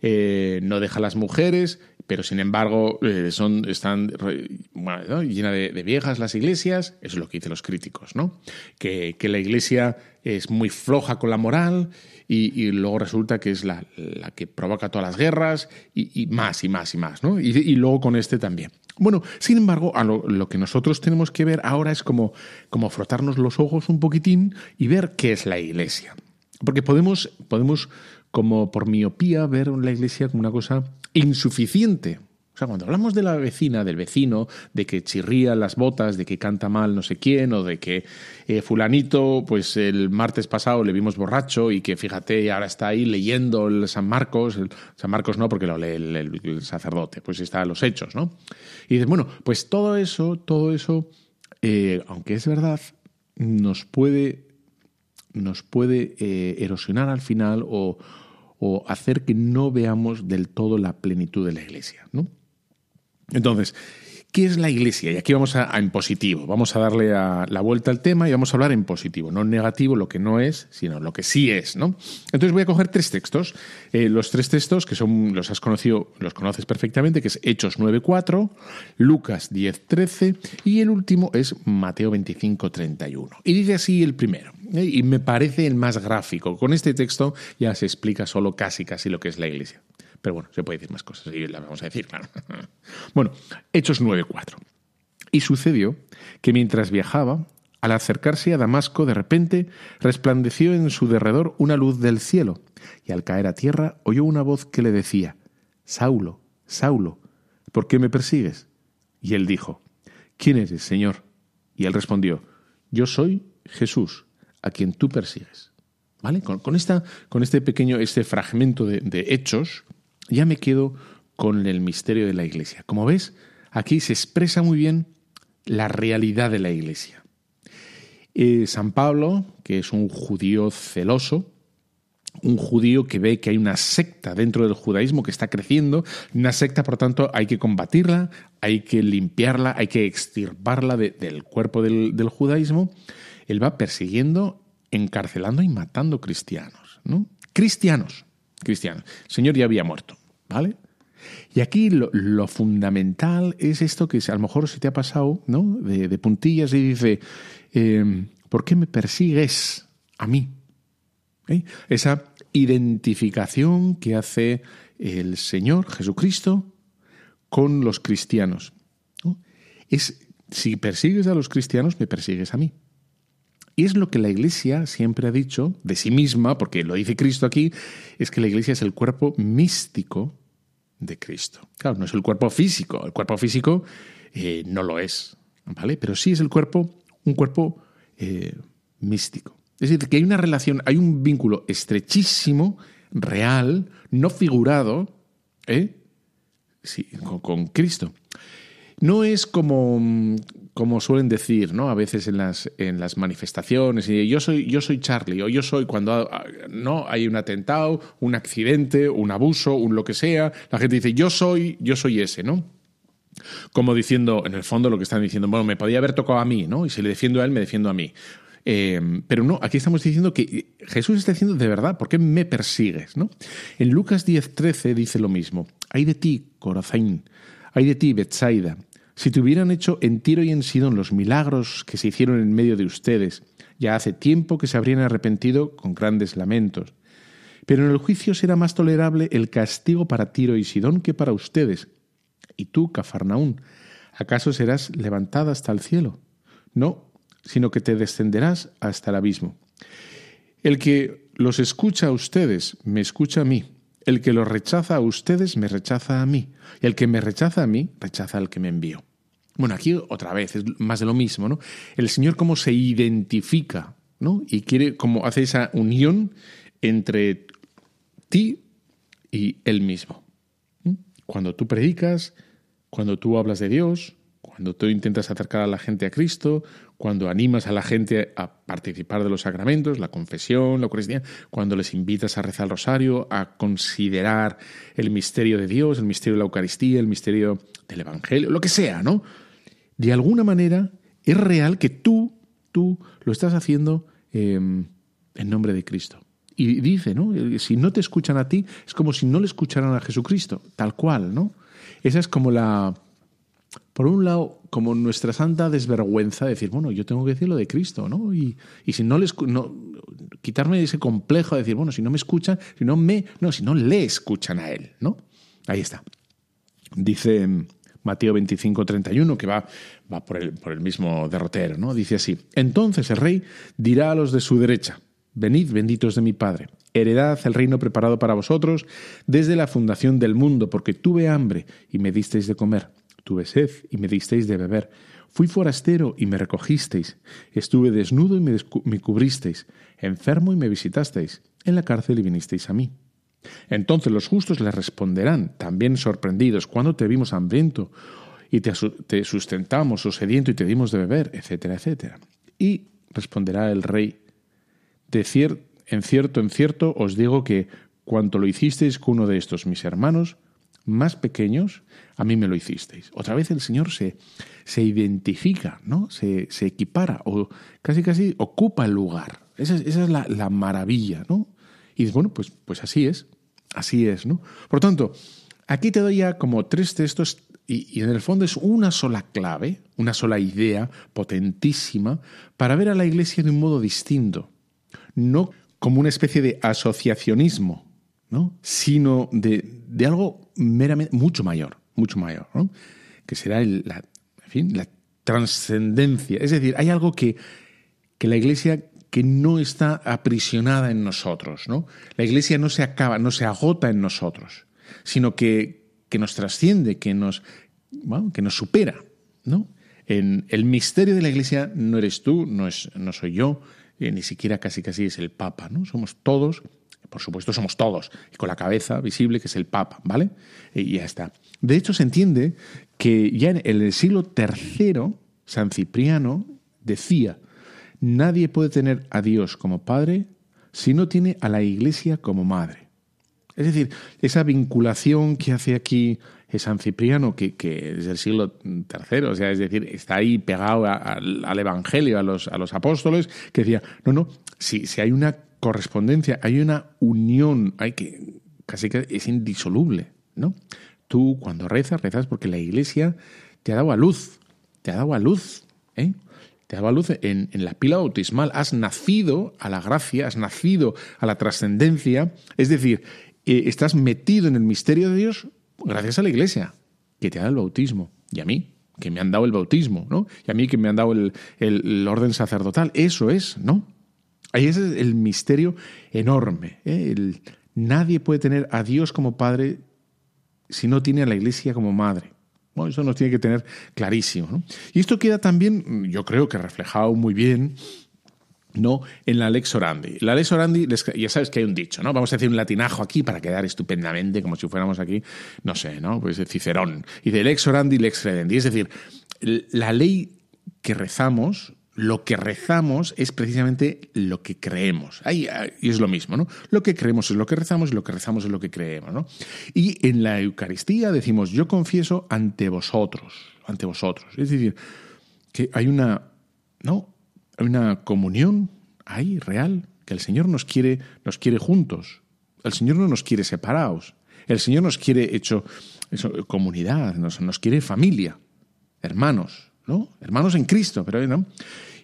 no deja a las mujeres, pero sin embargo son, están bueno, llenas de, viejas las iglesias, eso es lo que dicen los críticos, ¿no? Que, que la iglesia es muy floja con la moral y, luego resulta que es la, que provoca todas las guerras y, más y más y más, ¿no? Y, luego con este también. Bueno, sin embargo, a lo, que nosotros tenemos que ver ahora es como, como frotarnos los ojos un poquitín y ver qué es la iglesia. Porque podemos, podemos como por miopía, ver la iglesia como una cosa insuficiente, o sea, cuando hablamos de la vecina, del vecino, de que chirría las botas, de que canta mal no sé quién, o de que eh, fulanito, pues el martes pasado le vimos borracho y que fíjate, ahora está ahí leyendo el San Marcos, San Marcos no porque lo lee el, sacerdote, pues está los hechos, ¿no? Y dices, bueno, pues todo eso, todo eso, eh, aunque es verdad, nos puede, nos puede eh, erosionar al final o, o hacer que no veamos del todo la plenitud de la iglesia, ¿no? Entonces, ¿Qué es la iglesia? Y aquí vamos a, en positivo, vamos a darle la vuelta al tema y vamos a hablar en positivo, no en negativo, lo que no es, sino lo que sí es, ¿no? Entonces voy a coger tres textos, eh, los tres textos que son, los has conocido, los conoces perfectamente, que es Hechos 9.4, Lucas 10.13 y el último es Mateo 25.31. Y dice así el primero. Y me parece el más gráfico. Con este texto ya se explica solo casi casi lo que es la iglesia. Pero bueno, se puede decir más cosas y las vamos a decir, claro. (laughs) bueno, Hechos 9.4. Y sucedió que mientras viajaba, al acercarse a Damasco, de repente resplandeció en su derredor una luz del cielo, y al caer a tierra oyó una voz que le decía, Saulo, Saulo, ¿por qué me persigues? Y él dijo, ¿quién eres, Señor? Y él respondió, yo soy Jesús, a quien tú persigues. ¿Vale? Con, esta, con este pequeño, este fragmento de hechos, ya me quedo con el misterio de la Iglesia. Como ves, aquí se expresa muy bien la realidad de la Iglesia. Eh, San Pablo, que es un judío celoso, un judío que ve que hay una secta dentro del judaísmo que está creciendo, una secta, por tanto, hay que combatirla, hay que limpiarla, hay que extirparla del cuerpo del, judaísmo, él va persiguiendo, encarcelando y matando cristianos, ¿no? Cristianos, cristianos. El Señor ya había muerto, ¿vale? Y aquí lo, fundamental es esto que a lo mejor se te ha pasado, ¿no? De, puntillas y dice, eh, ¿por qué me persigues a mí? ¿eh? Esa identificación que hace el Señor Jesucristo con los cristianos. Es, si persigues a los cristianos, me persigues a mí. Y es lo que la Iglesia siempre ha dicho de sí misma, porque lo dice Cristo aquí, es que la Iglesia es el cuerpo místico de Cristo. Claro, no es el cuerpo físico, el cuerpo físico eh, no lo es, ¿vale? Pero sí es el cuerpo, un cuerpo eh, místico. Es decir, que hay una relación, hay un vínculo estrechísimo, real, no figurado, ¿eh? sí, con, Cristo. No es como, como suelen decir, ¿no? A veces en las, en las manifestaciones, y yo soy, yo soy Charlie, o yo soy cuando no hay un atentado, un accidente, un abuso, un lo que sea, la gente dice, yo soy, yo soy ese, ¿no? Como diciendo, en el fondo lo que están diciendo, bueno, me podía haber tocado a mí, ¿no? Y si le defiendo a él, me defiendo a mí. Eh, pero no, aquí estamos diciendo que Jesús está diciendo de verdad, ¿por qué me persigues? ¿no? En Lucas 10:13 dice lo mismo. Hay de ti, Corazín, hay de ti, Betsaida. Si te hubieran hecho en Tiro y en Sidón los milagros que se hicieron en medio de ustedes, ya hace tiempo que se habrían arrepentido con grandes lamentos. Pero en el juicio será más tolerable el castigo para Tiro y Sidón que para ustedes. Y tú, Cafarnaún, ¿acaso serás levantada hasta el cielo? No, sino que te descenderás hasta el abismo. El que los escucha a ustedes, me escucha a mí. El que los rechaza a ustedes, me rechaza a mí. Y el que me rechaza a mí, rechaza al que me envió. Bueno, aquí otra vez, es más de lo mismo, ¿no? El Señor cómo se identifica, ¿no? Y quiere, como hace esa unión entre ti y Él mismo. Cuando tú predicas, cuando tú hablas de Dios, cuando tú intentas acercar a la gente a Cristo, cuando animas a la gente a participar de los sacramentos, la confesión, la Eucaristía, cuando les invitas a rezar el rosario, a considerar el misterio de Dios, el misterio de la Eucaristía, el misterio del Evangelio, lo que sea, ¿no? De alguna manera es real que tú, tú lo estás haciendo em, en nombre de Cristo. Y dice, ¿no? Si no te escuchan a ti, es como si no le escucharan a Jesucristo, tal cual, ¿no? Esa es como la, por un lado, como nuestra santa desvergüenza de decir, bueno, yo tengo que decir lo de Cristo, ¿no? Y, si no les no, quitarme ese complejo de decir, bueno, si no me escuchan, si no me, no, si no le escuchan a él, ¿no? Ahí está. Dice Mateo 25, 31, que va, va por, el, por el mismo derrotero, ¿no? Dice así: Entonces el rey dirá a los de su derecha: Venid, benditos de mi Padre, heredad el reino preparado para vosotros desde la fundación del mundo, porque tuve hambre y me disteis de comer Tuve sed y me disteis de beber. Fui forastero y me recogisteis. Estuve desnudo y me, cubristeis. Enfermo y me visitasteis. En la cárcel y vinisteis a mí. Entonces los justos le responderán, también sorprendidos, cuando te vimos hambriento y te, sustentamos o sediento y te dimos de beber, etcétera, etcétera. Y responderá el rey, de en cierto, en cierto os digo que cuanto lo hicisteis con uno de estos mis hermanos, más pequeños, a mí me lo hicisteis. Otra vez el Señor se, se identifica, ¿no? Se, se, equipara o casi casi ocupa el lugar. Esa es, esa es la, la, maravilla, ¿no? Y bueno, pues, pues así es, así es, ¿no? Por tanto, aquí te doy ya como tres textos y, y en el fondo es una sola clave, una sola idea potentísima para ver a la Iglesia de un modo distinto, no como una especie de asociacionismo, ¿no? sino de, de algo meramente mucho mayor, mucho mayor, ¿no? que será la, en fin, la trascendencia. Es decir, hay algo que, que la Iglesia que no está aprisionada en nosotros, ¿no? La Iglesia no se acaba, no se agota en nosotros, sino que, que nos trasciende, que nos, que nos supera, ¿no? En el misterio de la Iglesia no eres tú, no, es, no soy yo, eh, ni siquiera casi casi es el Papa, ¿no? Somos todos Por supuesto, somos todos, y con la cabeza visible, que es el Papa, ¿vale? Y ya está. De hecho, se entiende que ya en el siglo III, San Cipriano decía, nadie puede tener a Dios como Padre si no tiene a la Iglesia como Madre. Es decir, esa vinculación que hace aquí San Cipriano, que, es del siglo III, o sea, es decir, está ahí pegado al Evangelio, a los, a los apóstoles, que decía, no, no, si, si hay una correspondencia, hay una unión, hay que, casi que es indisoluble, ¿no? Tú cuando rezas, rezas porque la iglesia te ha dado a luz, te ha dado a luz, ¿eh? Te ha dado a luz en, la pila bautismal, has nacido a la gracia, has nacido a la trascendencia, es decir, eh, estás metido en el misterio de Dios gracias a la iglesia, que te ha dado el bautismo, y a mí, que me han dado el bautismo, ¿no? Y a mí que me han dado el, el orden sacerdotal, eso es, ¿no? Ahí es el misterio enorme. ¿eh? nadie puede tener a Dios como Padre si no tiene a la Iglesia como Madre. Bueno, eso nos tiene que tener clarísimo. Y esto queda también, yo creo que reflejado muy bien ¿no? en la Lex Orandi. La Lex Orandi, ya sabes que hay un dicho, ¿no? Vamos a decir un latinajo aquí para quedar estupendamente, como si fuéramos aquí, no sé, ¿no? Pues de Cicerón. Y de Lex Orandi, Lex Credendi. Es decir, la ley que rezamos lo que rezamos es precisamente lo que creemos. Ahí, y es lo mismo, ¿no? Lo que creemos es lo que rezamos y lo que rezamos es lo que creemos, ¿no? Y en la Eucaristía decimos, yo confieso ante vosotros, ante vosotros. Es decir, que hay una, ¿no? Hay una comunión ahí real, que el Señor nos quiere, nos quiere juntos. El Señor no nos quiere separados. El Señor nos quiere hecho comunidad, nos, nos quiere familia, hermanos, ¿no? Hermanos en Cristo, pero ¿no?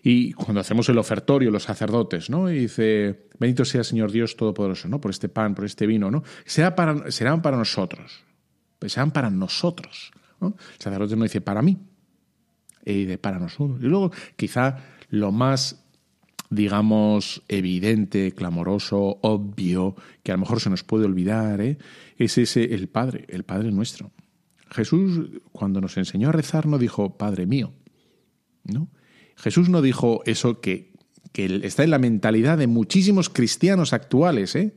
Y cuando hacemos el ofertorio, los sacerdotes, ¿no? Y dice, bendito sea Señor Dios Todopoderoso, ¿no? Por este pan, por este vino, ¿no? Será para, serán para nosotros, pues serán para nosotros, ¿no? El sacerdote no dice para mí, y de para nosotros. Y luego, quizá lo más, digamos, evidente, clamoroso, obvio, que a lo mejor se nos puede olvidar, ¿eh? es ese, el Padre, el Padre nuestro. Jesús, cuando nos enseñó a rezar, no dijo, Padre mío, ¿no? Jesús no dijo eso que, que está en la mentalidad de muchísimos cristianos actuales, ¿eh?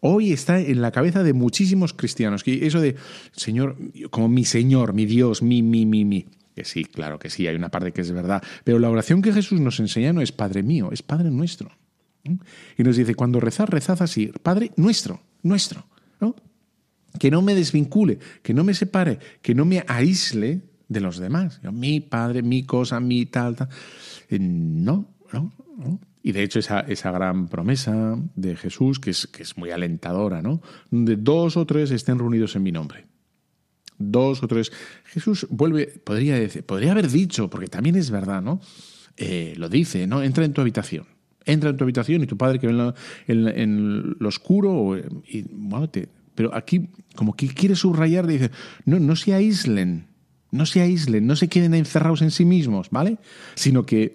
Hoy está en la cabeza de muchísimos cristianos. Que eso de, Señor, como mi Señor, mi Dios, mi, mi, mi, mi. Que sí, claro que sí, hay una parte que es verdad. Pero la oración que Jesús nos enseña no es Padre mío, es Padre nuestro. Y nos dice, cuando rezad, rezad así, Padre nuestro, nuestro. ¿no? que no me desvincule, que no me separe, que no me aísle de los demás. mi padre, mi cosa, mi tal, tal. Eh, no, no, no. Y de hecho esa, esa gran promesa de Jesús, que es, que es muy alentadora, ¿no? Donde dos o tres estén reunidos en mi nombre. Dos o tres. Jesús vuelve, podría, decir, podría haber dicho, porque también es verdad, ¿no? Eh, lo dice, ¿no? Entra en tu habitación. Entra en tu habitación y tu padre que ve en, en lo oscuro, bueno, te, pero aquí, como que quiere subrayar, dice, no, no se aíslen, no se aíslen, no se queden encerrados en sí mismos, ¿vale? Sino que,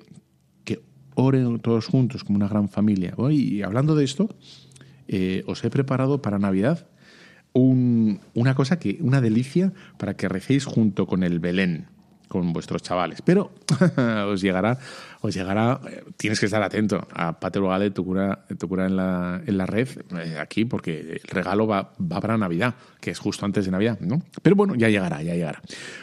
que oren todos juntos como una gran familia. Y hablando de esto, eh, os he preparado para Navidad una cosa que, una delicia para que recéis junto con el Belén con vuestros chavales. Pero (laughs) os llegará, os llegará, eh, tienes que estar atento a Pater Gale, tu cura, tu cura en la, en la red, eh, aquí, porque el regalo va, va, para Navidad, que es justo antes de Navidad, ¿no? Pero bueno, ya llegará, ya llegará.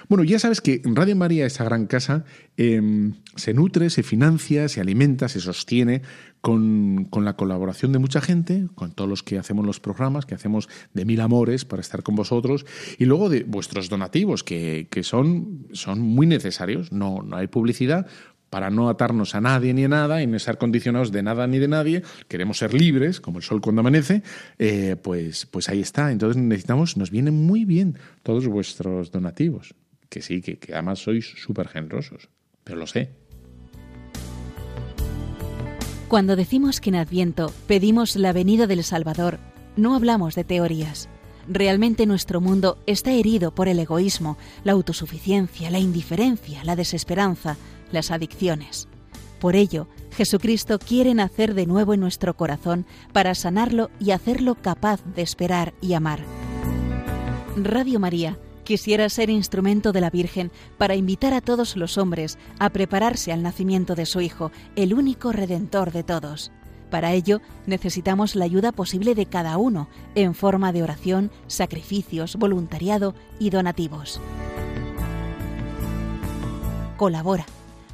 Bueno, ya sabes que Radio María, esa gran casa, em, se nutre, se financia, se alimenta, se sostiene con, con, la colaboración de mucha gente, con todos los que hacemos los programas, que hacemos de mil amores para estar con vosotros, y luego de vuestros donativos, que, que son, son muy necesarios. No, no hay publicidad para no atarnos a nadie ni a nada y no estar condicionados de nada ni de nadie. Queremos ser libres, como el sol cuando amanece, eh, pues, pues ahí está. Entonces necesitamos, nos vienen muy bien todos vuestros donativos. Que sí, que, que además sois súper generosos, pero lo sé. Cuando decimos que en Adviento pedimos la venida del Salvador, no hablamos de teorías. Realmente nuestro mundo está herido por el egoísmo, la autosuficiencia, la indiferencia, la desesperanza, las adicciones. Por ello, Jesucristo quiere nacer de nuevo en nuestro corazón para sanarlo y hacerlo capaz de esperar y amar. Radio María quisiera ser instrumento de la Virgen para invitar a todos los hombres a prepararse al nacimiento de su Hijo, el único Redentor de todos. Para ello necesitamos la ayuda posible de cada uno en forma de oración, sacrificios, voluntariado y donativos. Colabora.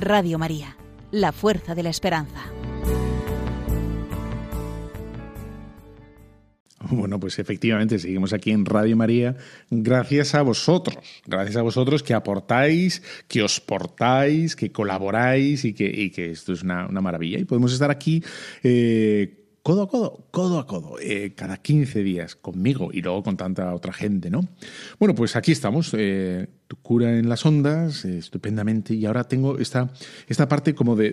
Radio María, la fuerza de la esperanza. Bueno, pues efectivamente seguimos aquí en Radio María gracias a vosotros, gracias a vosotros que aportáis, que os portáis, que colaboráis y que, esto es una, maravilla. Y podemos estar aquí eh, codo a codo, codo a codo, eh, cada 15 días conmigo y luego con tanta otra gente, ¿no? Bueno, pues aquí estamos, eh, tu cura en las ondas, estupendamente, y ahora tengo esta, esta parte como de,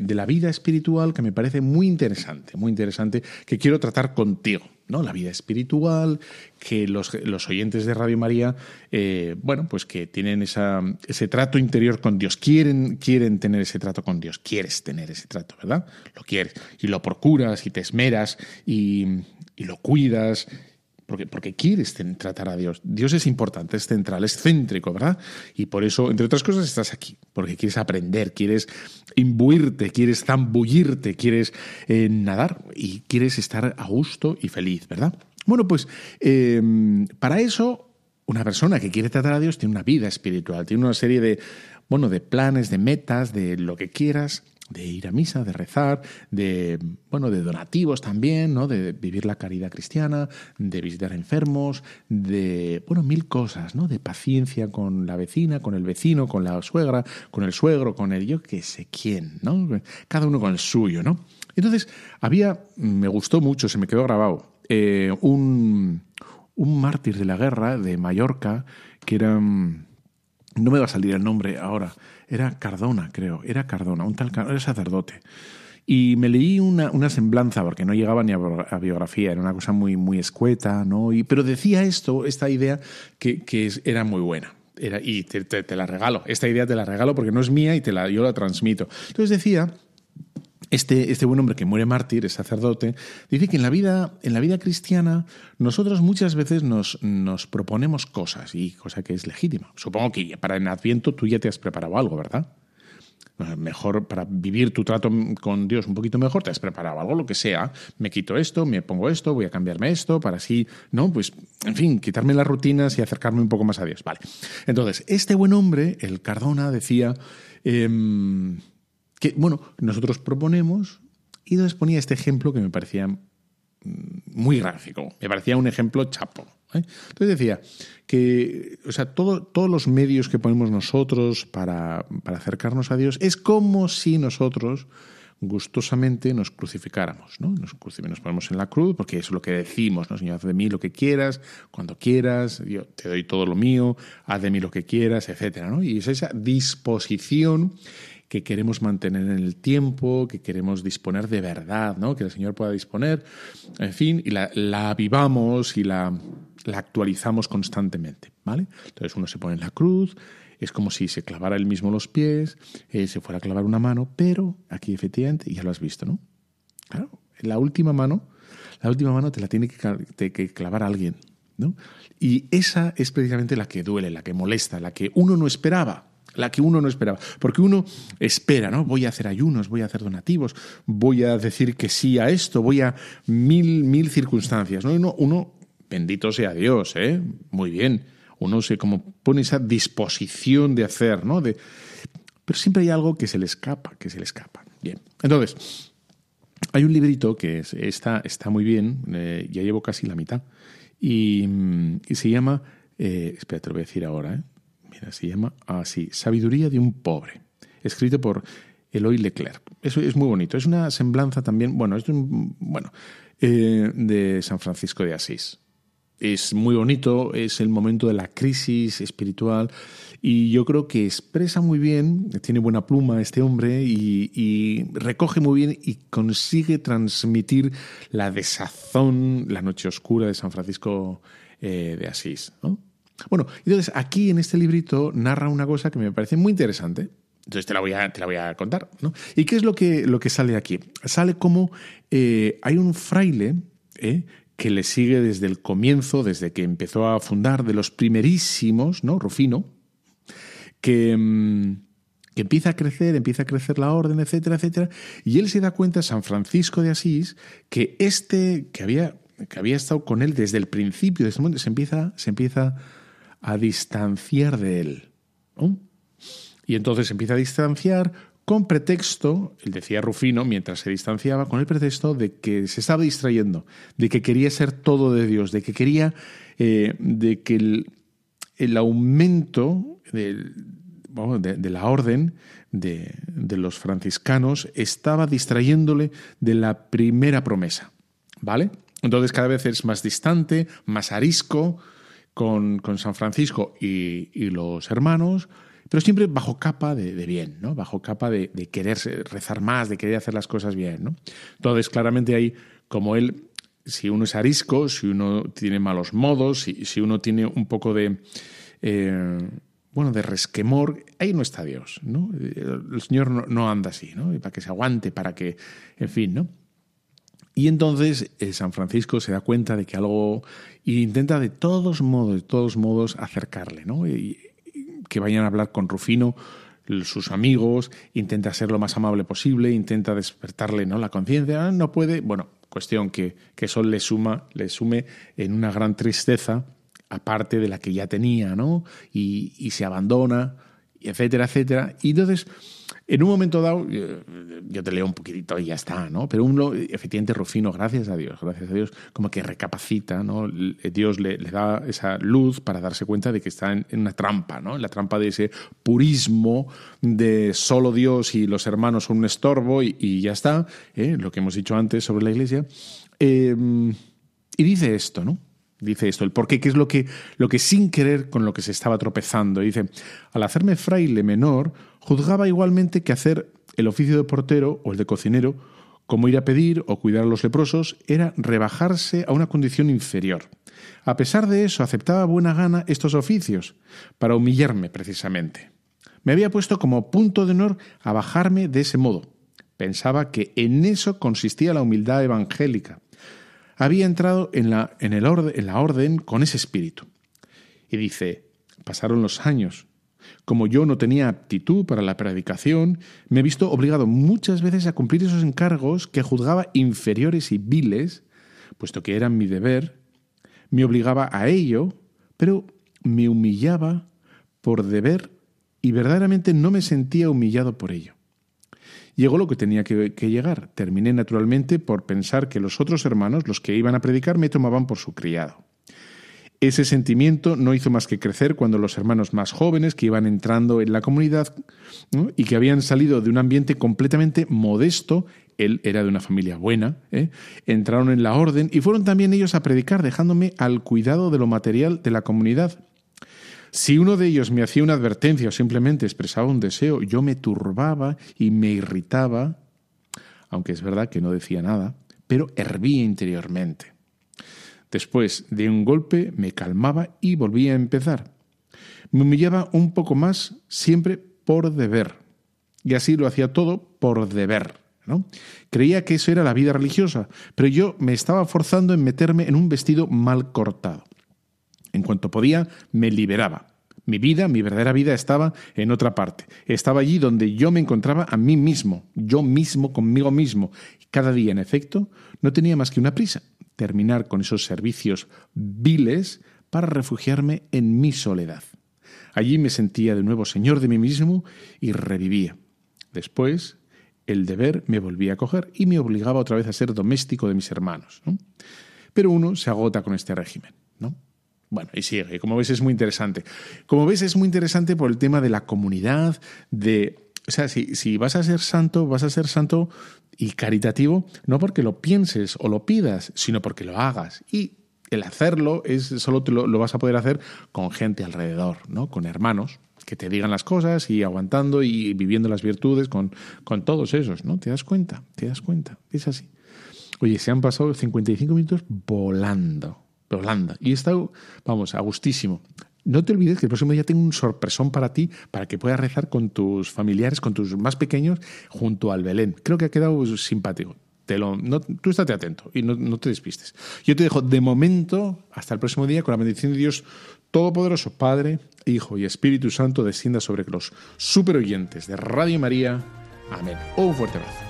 de la vida espiritual que me parece muy interesante, muy interesante, que quiero tratar contigo. ¿No? La vida espiritual, que los, oyentes de Radio María, eh, bueno, pues que tienen esa, ese trato interior con Dios, quieren, quieren tener ese trato con Dios, quieres tener ese trato, ¿verdad? Lo quieres, y lo procuras, y te esmeras, y, y lo cuidas, porque, porque quieres tratar a Dios. Dios es importante, es central, es céntrico, ¿verdad? Y por eso, entre otras cosas, estás aquí, porque quieres aprender, quieres imbuirte, quieres zambullirte, quieres eh, nadar y quieres estar a gusto y feliz, ¿verdad? Bueno, pues em, para eso una persona que quiere tratar a Dios tiene una vida espiritual, tiene una serie de, bueno, de planes, de metas, de lo que quieras, de ir a misa, de rezar, de bueno, de donativos también, ¿no? De vivir la caridad cristiana, de visitar enfermos, de bueno, mil cosas, ¿no? De paciencia con la vecina, con el vecino, con la suegra, con el suegro, con el yo que sé quién, ¿no? Cada uno con el suyo, ¿no? Entonces, había, me gustó mucho, se me quedó grabado, eh, un, un mártir de la guerra de Mallorca que era no me va a salir el nombre ahora, era Cardona, creo, era Cardona, un tal era sacerdote. Y me leí una, una, semblanza, porque no llegaba ni a, biografía, era una cosa muy, muy escueta, ¿no? Y, pero decía esto, esta idea, que, que era muy buena. Era, y te, te, la regalo, esta idea te la regalo porque no es mía y te la, yo la transmito. Entonces decía este, este, buen hombre que muere mártir, es sacerdote, dice que en la vida, en la vida cristiana nosotros muchas veces nos, nos proponemos cosas, y cosa que es legítima. Supongo que para el Adviento tú ya te has preparado algo, ¿verdad? Mejor para vivir tu trato con Dios un poquito mejor, te has preparado algo, lo que sea. Me quito esto, me pongo esto, voy a cambiarme esto, para así, ¿no? Pues, en fin, quitarme las rutinas y acercarme un poco más a Dios. Vale. Entonces, este buen hombre, el Cardona, decía. Em, que, bueno, nosotros proponemos y entonces ponía este ejemplo que me parecía mm, muy gráfico, me parecía un ejemplo chapo. ¿eh? Entonces decía que, o sea, todos los medios que ponemos nosotros para, para, acercarnos a Dios es como si nosotros gustosamente nos crucificáramos, ¿no? Nos, nos ponemos en la cruz, porque es lo que decimos, ¿no? Señor, haz de mí lo que quieras, cuando quieras, yo te doy todo lo mío, haz de mí lo que quieras, etcétera, ¿no? Y es esa disposición que queremos mantener en el tiempo, que queremos disponer de verdad, ¿no? que el Señor pueda disponer, en fin, y la, la avivamos y la, actualizamos constantemente. ¿vale? Entonces uno se pone en la cruz, es como si se clavara él mismo los pies, eh, se fuera a clavar una mano, pero aquí efectivamente, ya lo has visto, ¿no? Claro, la última mano, la última mano te la tiene que, que clavar alguien, ¿no? Y esa es precisamente la que duele, la que molesta, la que uno no esperaba la que uno no esperaba. Porque uno espera, ¿no? Voy a hacer ayunos, voy a hacer donativos, voy a decir que sí a esto, voy a mil, mil circunstancias, ¿no? uno, uno, bendito sea Dios, ¿eh? Muy bien. Uno se como pone esa disposición de hacer, ¿no? De, pero siempre hay algo que se le escapa, que se le escapa. Bien. Entonces, hay un librito que está, está muy bien, eh, ya llevo casi la mitad, y, se llama, eh, lo voy a decir ahora, ¿eh? Se llama así, Sabiduría de un pobre, escrito por Eloy Leclerc. Eso es muy bonito. Es una semblanza también, bueno, es de, bueno, eh, de San Francisco de Asís. es muy bonito, es el momento de la crisis espiritual y yo creo que expresa muy bien, tiene buena pluma este hombre y, recoge muy bien y consigue transmitir la desazón, la noche oscura de San Francisco eh, de Asís. Bueno, entonces aquí en este librito narra una cosa que me parece muy interesante. Entonces te la voy a, te la voy a contar. ¿Y qué es lo que, lo que sale aquí? Sale como eh, hay un fraile ¿eh? que le sigue desde el comienzo, desde que empezó a fundar, de los primerísimos, ¿no? Rufino, que, mm, que empieza a crecer, empieza a crecer la orden, etcétera, etcétera, y él se da cuenta, San Francisco de Asís, que este, que había, que había estado con él desde el principio, desde ese momento, se empieza, se empieza a distanciar de él. Y entonces empieza a distanciar con pretexto, él decía Rufino, mientras se distanciaba, con el pretexto de que se estaba distrayendo, de que quería ser todo de Dios, de que quería, eh, de que el, aumento de, la orden de, los franciscanos estaba distrayéndole de la primera promesa. ¿Vale? Entonces cada vez es más distante, más arisco con, San Francisco y, y los hermanos, pero siempre bajo capa de, bien, ¿no? Bajo capa de, querer rezar más, de querer hacer las cosas bien, ¿no? Entonces, claramente ahí, como él, si uno es arisco, si uno tiene malos modos, si, si uno tiene un poco de... Eh, bueno, de resquemor, ahí no está Dios, ¿no? El Señor no, anda así, ¿no? Para que se aguante, para que, en fin, ¿no? Y entonces eh, San Francisco se da cuenta de que algo e intenta de todos modos, de todos modos acercarle, ¿no? Y, que vayan a hablar con Rufino, sus amigos, intenta ser lo más amable posible, intenta despertarle ¿no? la conciencia, ah, no puede, bueno, cuestión que, que eso le suma, le sume en una gran tristeza, aparte de la que ya tenía, ¿no? Y, y se abandona, etcétera, etcétera. Y entonces en un momento dado, yo te leo un poquitito y ya está, ¿no? Pero uno, efectivamente, Rufino, gracias a Dios, gracias a Dios, como que recapacita, ¿no? Dios le, da esa luz para darse cuenta de que está en, una trampa, ¿no? En la trampa de ese purismo de solo Dios y los hermanos son un estorbo y, ya está, ¿eh? lo que hemos dicho antes sobre la iglesia. Em, y dice esto, ¿no? Dice esto, el por qué, qué es lo que, lo que sin querer con lo que se estaba tropezando. Dice, al hacerme fraile menor, juzgaba igualmente que hacer el oficio de portero o el de cocinero, como ir a pedir o cuidar a los leprosos, era rebajarse a una condición inferior. A pesar de eso, aceptaba buena gana estos oficios, para humillarme precisamente. Me había puesto como punto de honor a bajarme de ese modo. Pensaba que en eso consistía la humildad evangélica había entrado en la, en el en la orden con ese espíritu. Y dice, pasaron los años. Como yo no tenía aptitud para la predicación, me he visto obligado muchas veces a cumplir esos encargos que juzgaba inferiores y viles, puesto que eran mi deber, me obligaba a ello, pero me humillaba por deber y verdaderamente no me sentía humillado por ello. Llegó lo que tenía que, llegar. Terminé naturalmente por pensar que los otros hermanos, los que iban a predicar, me tomaban por su criado. Ese sentimiento no hizo más que crecer cuando los hermanos más jóvenes que iban entrando en la comunidad y que habían salido de un ambiente completamente modesto, él era de una familia buena, ¿eh? entraron en la orden y fueron también ellos a predicar, dejándome al cuidado de lo material de la comunidad. Si uno de ellos me hacía una advertencia o simplemente expresaba un deseo, yo me turbaba y me irritaba, aunque es verdad que no decía nada, pero hervía interiormente. Después de un golpe me calmaba y volvía a empezar. Me humillaba un poco más, siempre por deber. Y así lo hacía todo por deber. Creía que eso era la vida religiosa, pero yo me estaba forzando en meterme en un vestido mal cortado. En cuanto podía, me liberaba. Mi vida, mi verdadera vida estaba en otra parte. Estaba allí donde yo me encontraba a mí mismo, yo mismo conmigo mismo. Cada día, en efecto, no tenía más que una prisa, terminar con esos servicios viles para refugiarme en mi soledad. Allí me sentía de nuevo señor de mí mismo y revivía. Después, el deber me volvía a coger y me obligaba otra vez a ser doméstico de mis hermanos. Pero uno se agota con este régimen. ¿no? Bueno, y sigue. Como ves, es muy interesante. Como ves, es muy interesante por el tema de la comunidad, de. O sea, si, si vas a ser santo, vas a ser santo y caritativo, no porque lo pienses o lo pidas, sino porque lo hagas. Y el hacerlo es solo te lo, lo, vas a poder hacer con gente alrededor, ¿no? Con hermanos que te digan las cosas y aguantando y viviendo las virtudes con, con todos esos, ¿no? ¿Te das cuenta? ¿Te das cuenta? Es así. Oye, se han pasado 55 minutos volando, volando. Y he estado, vamos, a gustísimo. No te olvides que el próximo día tengo un sorpresón para ti, para que puedas rezar con tus familiares, con tus más pequeños, junto al Belén. Creo que ha quedado simpático. No, tú estate atento y no, no, te despistes. Yo te dejo de momento hasta el próximo día con la bendición de Dios Todopoderoso, Padre, Hijo y Espíritu Santo, descienda sobre los super oyentes de Radio María. Amén. Un fuerte abrazo.